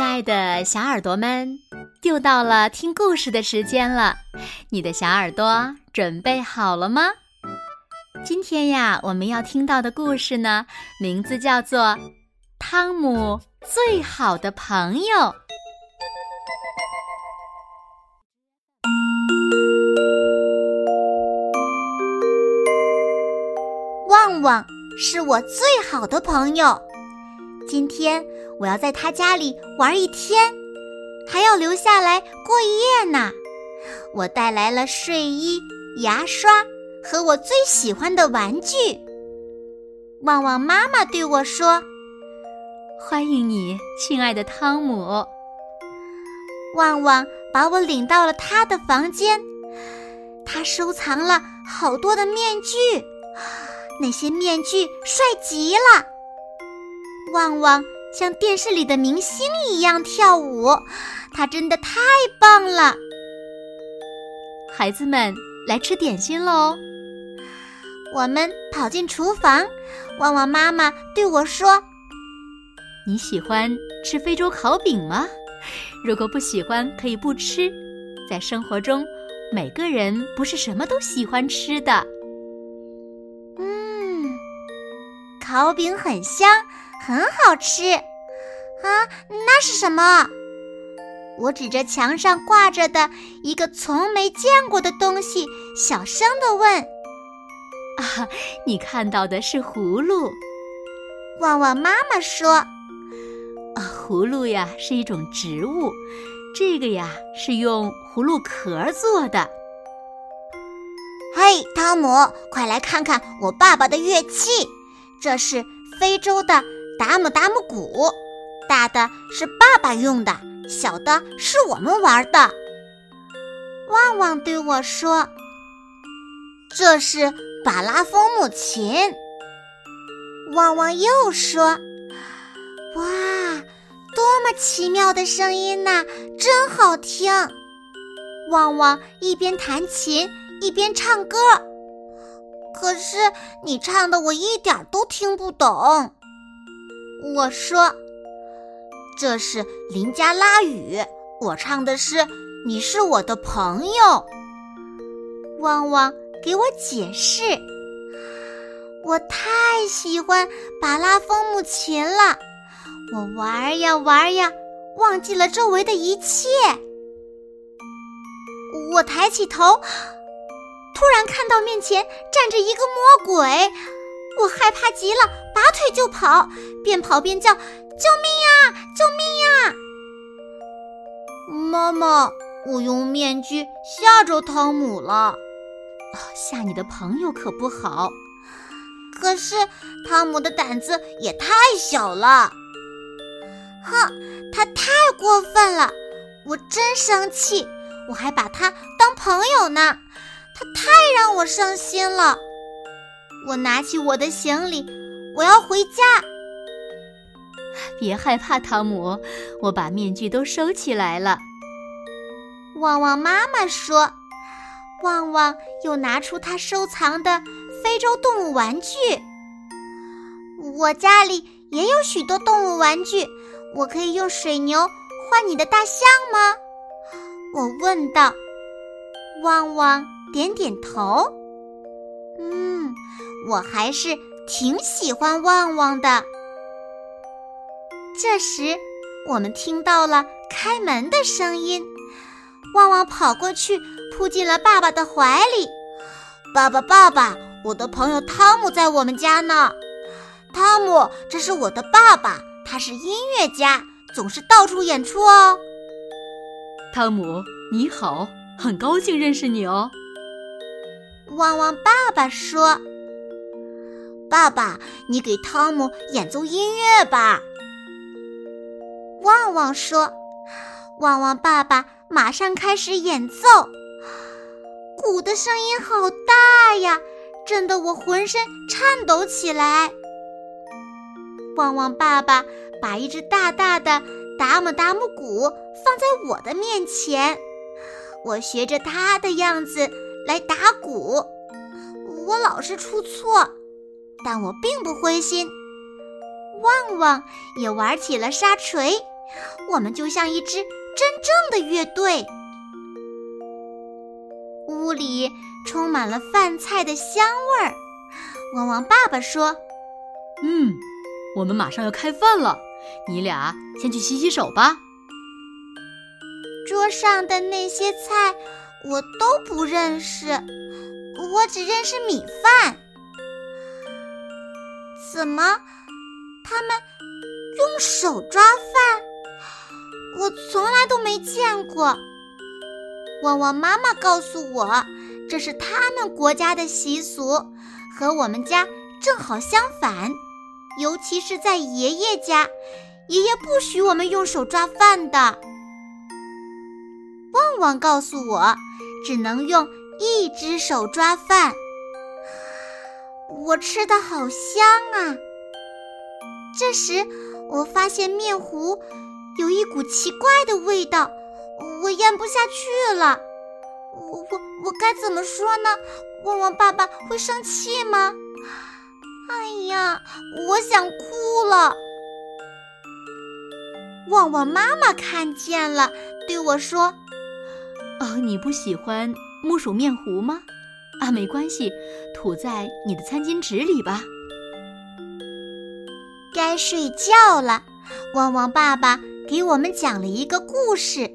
亲爱的小耳朵们，又到了听故事的时间了。你的小耳朵准备好了吗？今天呀，我们要听到的故事呢，名字叫做《汤姆最好的朋友》。旺旺是我最好的朋友，今天我要在他家里玩一天，还要留下来过一夜呢。我带来了睡衣、牙刷和我最喜欢的玩具。旺旺妈妈对我说：“欢迎你，亲爱的汤姆。”旺旺把我领到了他的房间，他收藏了好多的面具。那些面具帅极了，旺旺像电视里的明星一样跳舞，他真的太棒了。孩子们来吃点心喽！我们跑进厨房，旺旺妈妈对我说：“你喜欢吃非洲烤饼吗？如果不喜欢，可以不吃。在生活中，每个人不是什么都喜欢吃的。”嗯烤饼很香，很好吃，啊，那是什么？我指着墙上挂着的一个从没见过的东西，小声的问：“啊，你看到的是葫芦？”旺旺妈妈说：“啊，葫芦呀是一种植物，这个呀是用葫芦壳做的。”嘿，汤姆，快来看看我爸爸的乐器。这是非洲的达姆达姆鼓，大的是爸爸用的，小的是我们玩的。旺旺对我说：“这是巴拉风木琴。”旺旺又说：“哇，多么奇妙的声音呐，真好听！”旺旺一边弹琴一边唱歌。可是你唱的我一点都听不懂。我说：“这是林加拉语，我唱的是‘你是我的朋友’。”旺旺给我解释：“我太喜欢巴拉风木琴了，我玩呀玩呀，忘记了周围的一切。”我抬起头。突然看到面前站着一个魔鬼，我害怕极了，拔腿就跑，边跑边叫：“救命呀！救命呀！”妈妈，我用面具吓着汤姆了。吓你的朋友可不好。可是汤姆的胆子也太小了。哼，他太过分了，我真生气。我还把他当朋友呢。他太让我伤心了，我拿起我的行李，我要回家。别害怕，汤姆，我把面具都收起来了。旺旺妈妈说：“旺旺又拿出他收藏的非洲动物玩具。我家里也有许多动物玩具，我可以用水牛换你的大象吗？”我问道。旺旺。点点头，嗯，我还是挺喜欢旺旺的。这时，我们听到了开门的声音，旺旺跑过去，扑进了爸爸的怀里。爸爸，爸爸，我的朋友汤姆在我们家呢。汤姆，这是我的爸爸，他是音乐家，总是到处演出哦。汤姆，你好，很高兴认识你哦。旺旺爸爸说：“爸爸，你给汤姆演奏音乐吧。”旺旺说：“旺旺爸爸马上开始演奏，鼓的声音好大呀，震得我浑身颤抖起来。”旺旺爸爸把一只大大的达姆达姆鼓放在我的面前，我学着他的样子。来打鼓，我老是出错，但我并不灰心。旺旺也玩起了沙锤，我们就像一支真正的乐队。屋里充满了饭菜的香味儿。旺旺爸爸说：“嗯，我们马上要开饭了，你俩先去洗洗手吧。”桌上的那些菜我都不认识，我只认识米饭。怎么，他们用手抓饭？我从来都没见过。旺旺妈妈告诉我，这是他们国家的习俗，和我们家正好相反。尤其是在爷爷家，爷爷不许我们用手抓饭的。旺旺告诉我，只能用一只手抓饭。我吃的好香啊！这时，我发现面糊有一股奇怪的味道。我咽不下去了，我我我该怎么说呢？旺旺爸爸会生气吗？哎呀，我想哭了。旺旺妈妈看见了，对我说：“哦，你不喜欢木薯面糊吗？啊，没关系，吐在你的餐巾纸里吧。”该睡觉了，汪汪爸爸给我们讲了一个故事。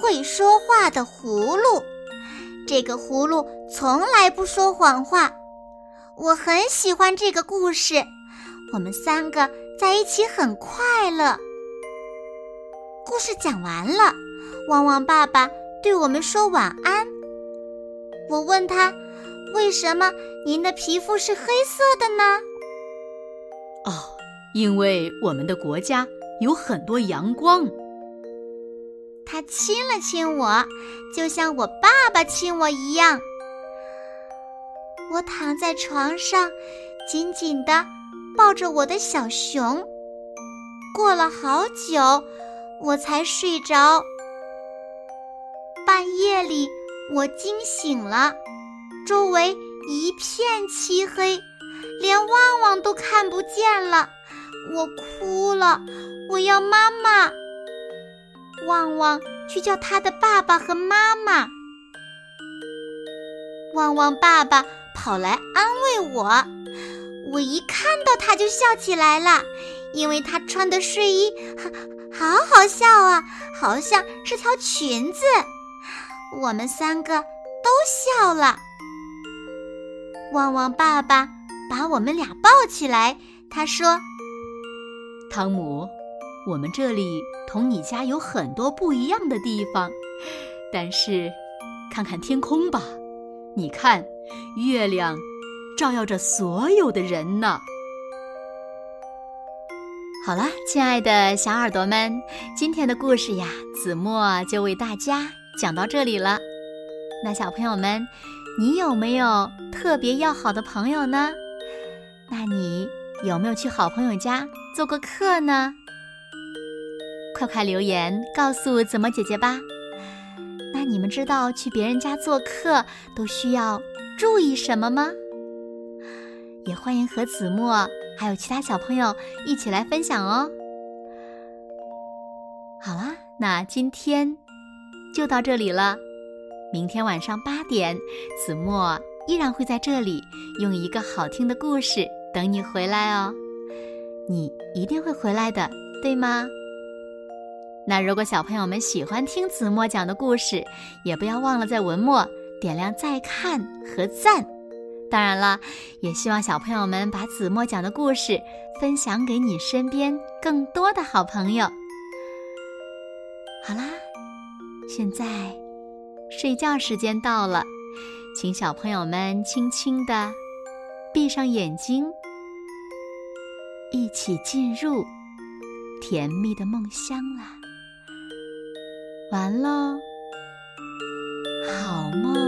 会说话的葫芦，这个葫芦从来不说谎话。我很喜欢这个故事，我们三个在一起很快乐。故事讲完了，汪汪爸爸对我们说晚安。我问他：“为什么您的皮肤是黑色的呢？”哦，因为我们的国家有很多阳光。他亲了亲我，就像我爸爸亲我一样。我躺在床上，紧紧地抱着我的小熊。过了好久，我才睡着。半夜里，我惊醒了，周围一片漆黑，连旺旺都看不见了。我哭了，我要妈妈。旺旺去叫他的爸爸和妈妈。旺旺爸爸跑来安慰我，我一看到他就笑起来了，因为他穿的睡衣好好笑啊，好像是条裙子。我们三个都笑了。旺旺爸爸把我们俩抱起来，他说：“汤姆。”我们这里同你家有很多不一样的地方，但是，看看天空吧，你看，月亮照耀着所有的人呢。好了，亲爱的小耳朵们，今天的故事呀，子墨就为大家讲到这里了。那小朋友们，你有没有特别要好的朋友呢？那你有没有去好朋友家做过客呢？快快留言告诉子墨姐姐吧。那你们知道去别人家做客都需要注意什么吗？也欢迎和子墨还有其他小朋友一起来分享哦。好啦，那今天就到这里了。明天晚上八点，子墨依然会在这里用一个好听的故事等你回来哦。你一定会回来的，对吗？那如果小朋友们喜欢听子墨讲的故事，也不要忘了在文末点亮再看和赞。当然了，也希望小朋友们把子墨讲的故事分享给你身边更多的好朋友。好啦，现在睡觉时间到了，请小朋友们轻轻地闭上眼睛，一起进入甜蜜的梦乡啦。完喽，好梦。